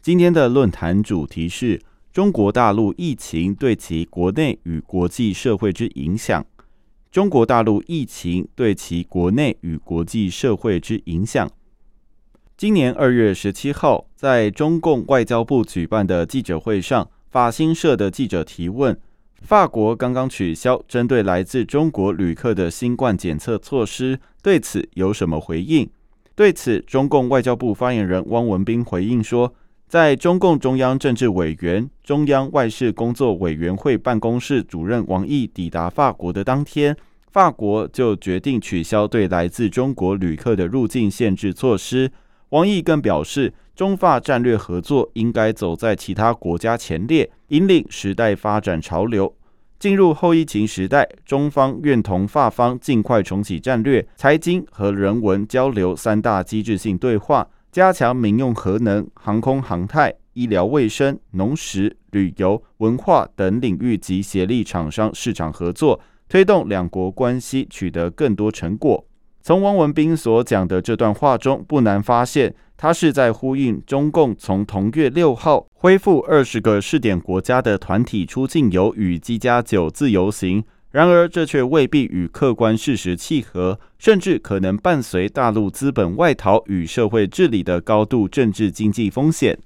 今天的论坛主题是中国大陆疫情对其国内与国际社会之影响。中国大陆疫情对其国内与国际社会之影响。今年二月十七号，在中共外交部举办的记者会上，法新社的记者提问：法国刚刚取消针对来自中国旅客的新冠检测措施，对此有什么回应？对此，中共外交部发言人汪文斌回应说，在中共中央政治委员、中央外事工作委员会办公室主任王毅抵达法国的当天，法国就决定取消对来自中国旅客的入境限制措施。王毅更表示，中法战略合作应该走在其他国家前列，引领时代发展潮流。进入后疫情时代，中方愿同法方尽快重启战略、财经和人文交流三大机制性对话，加强民用核能、航空航太、医疗卫生、农食、旅游、文化等领域及协力厂商市场合作，推动两国关系取得更多成果。从汪文斌所讲的这段话中，不难发现，他是在呼应中共从同月六号恢复二十个试点国家的团体出境游与机加九自由行。然而，这却未必与客观事实契合，甚至可能伴随大陆资本外逃与社会治理的高度政治经济风险。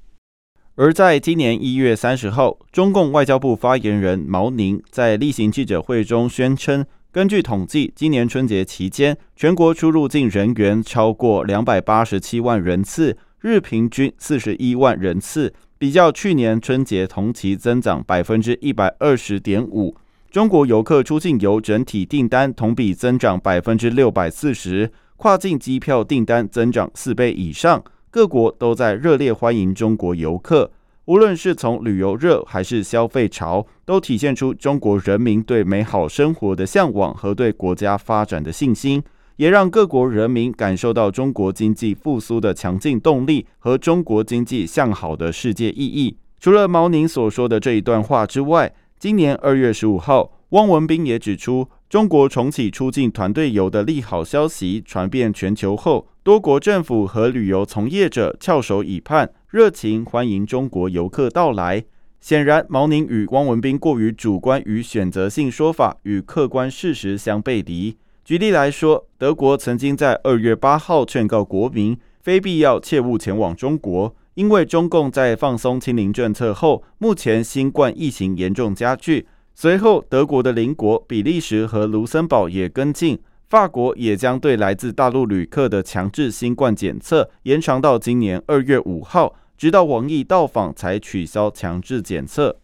而在今年一月三十号，中共外交部发言人毛宁在例行记者会中宣称。根据统计，今年春节期间，全国出入境人员超过两百八十七万人次，日平均四十一万人次，比较去年春节同期增长百分之一百二十点五。中国游客出境游整体订单同比增长百分之六百四十，跨境机票订单增长四倍以上。各国都在热烈欢迎中国游客。无论是从旅游热还是消费潮，都体现出中国人民对美好生活的向往和对国家发展的信心，也让各国人民感受到中国经济复苏的强劲动力和中国经济向好的世界意义。除了毛宁所说的这一段话之外，今年二月十五号，汪文斌也指出，中国重启出境团队游的利好消息传遍全球后，多国政府和旅游从业者翘首以盼。热情欢迎中国游客到来。显然，毛宁与汪文斌过于主观与选择性说法与客观事实相背离。举例来说，德国曾经在二月八号劝告国民，非必要切勿前往中国，因为中共在放松清零政策后，目前新冠疫情严重加剧。随后，德国的邻国比利时和卢森堡也跟进，法国也将对来自大陆旅客的强制新冠检测延长到今年二月五号。直到王毅到访才取消强制检测，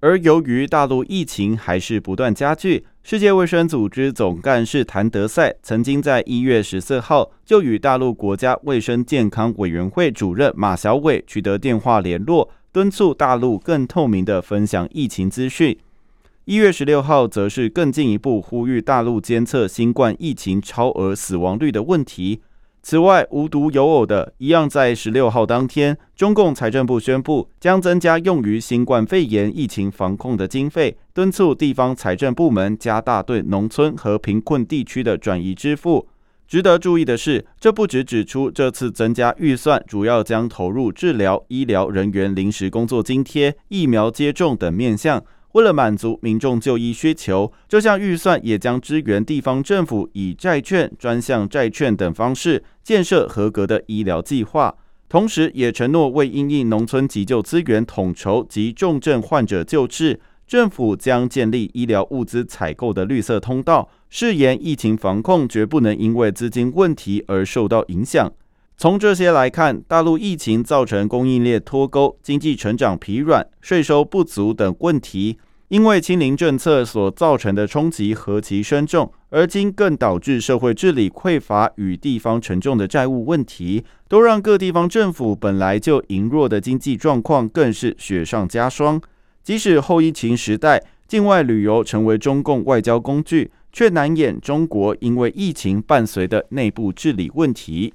而由于大陆疫情还是不断加剧，世界卫生组织总干事谭德赛曾经在一月十四号就与大陆国家卫生健康委员会主任马晓伟取得电话联络，敦促大陆更透明的分享疫情资讯。一月十六号则是更进一步呼吁大陆监测新冠疫情超额死亡率的问题。此外，无独有偶的一样，在十六号当天，中共财政部宣布将增加用于新冠肺炎疫情防控的经费，敦促地方财政部门加大对农村和贫困地区的转移支付。值得注意的是，这不只指出这次增加预算主要将投入治疗医疗人员临时工作津贴、疫苗接种等面向。为了满足民众就医需求，这项预算也将支援地方政府以债券、专项债券等方式建设合格的医疗计划，同时也承诺为因应农村急救资源统筹及重症患者救治，政府将建立医疗物资采购的绿色通道，誓言疫情防控绝不能因为资金问题而受到影响。从这些来看，大陆疫情造成供应链脱钩、经济成长疲软、税收不足等问题。因为清零政策所造成的冲击何其深重，而今更导致社会治理匮乏与地方沉重的债务问题，都让各地方政府本来就羸弱的经济状况更是雪上加霜。即使后疫情时代，境外旅游成为中共外交工具，却难掩中国因为疫情伴随的内部治理问题。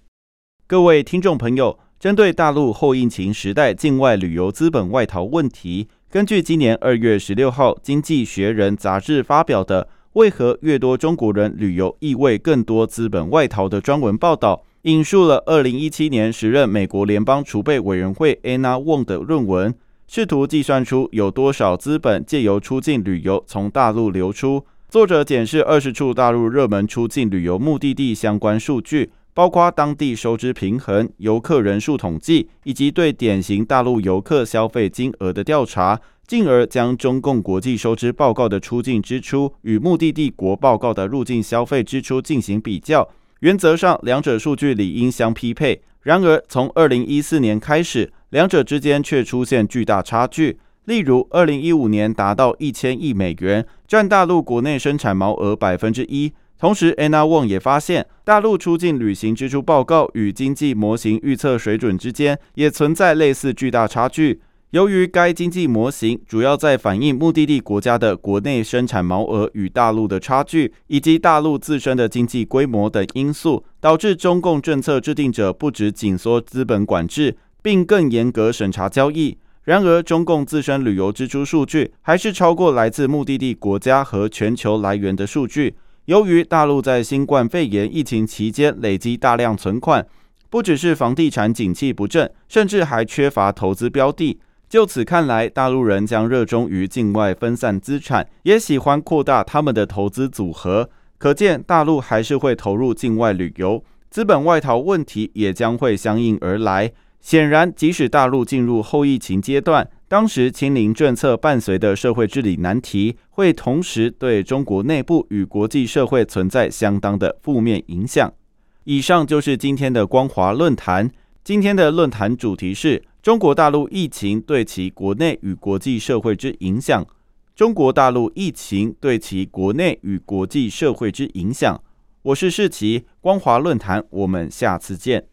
各位听众朋友，针对大陆后疫情时代境外旅游资本外逃问题。根据今年二月十六号《经济学人》杂志发表的“为何越多中国人旅游意味更多资本外逃”的专文报道，引述了二零一七年时任美国联邦储备委员会 Anna Wong 的论文，试图计算出有多少资本借由出境旅游从大陆流出。作者检视二十处大陆热门出境旅游目的地相关数据。包括当地收支平衡、游客人数统计，以及对典型大陆游客消费金额的调查，进而将中共国际收支报告的出境支出与目的地国报告的入境消费支出进行比较。原则上，两者数据理应相匹配。然而，从二零一四年开始，两者之间却出现巨大差距。例如，二零一五年达到一千亿美元，占大陆国内生产毛额百分之一。同时，Anna Wong 也发现，大陆出境旅行支出报告与经济模型预测水准之间也存在类似巨大差距。由于该经济模型主要在反映目的地国家的国内生产毛额与大陆的差距，以及大陆自身的经济规模等因素，导致中共政策制定者不止紧缩资本管制，并更严格审查交易。然而，中共自身旅游支出数据还是超过来自目的地国家和全球来源的数据。由于大陆在新冠肺炎疫情期间累积大量存款，不只是房地产景气不振，甚至还缺乏投资标的。就此看来，大陆人将热衷于境外分散资产，也喜欢扩大他们的投资组合。可见，大陆还是会投入境外旅游，资本外逃问题也将会相应而来。显然，即使大陆进入后疫情阶段，当时清零政策伴随的社会治理难题，会同时对中国内部与国际社会存在相当的负面影响。以上就是今天的光华论坛。今天的论坛主题是中国大陆疫情对其国内与国际社会之影响。中国大陆疫情对其国内与国际社会之影响。我是世奇，光华论坛，我们下次见。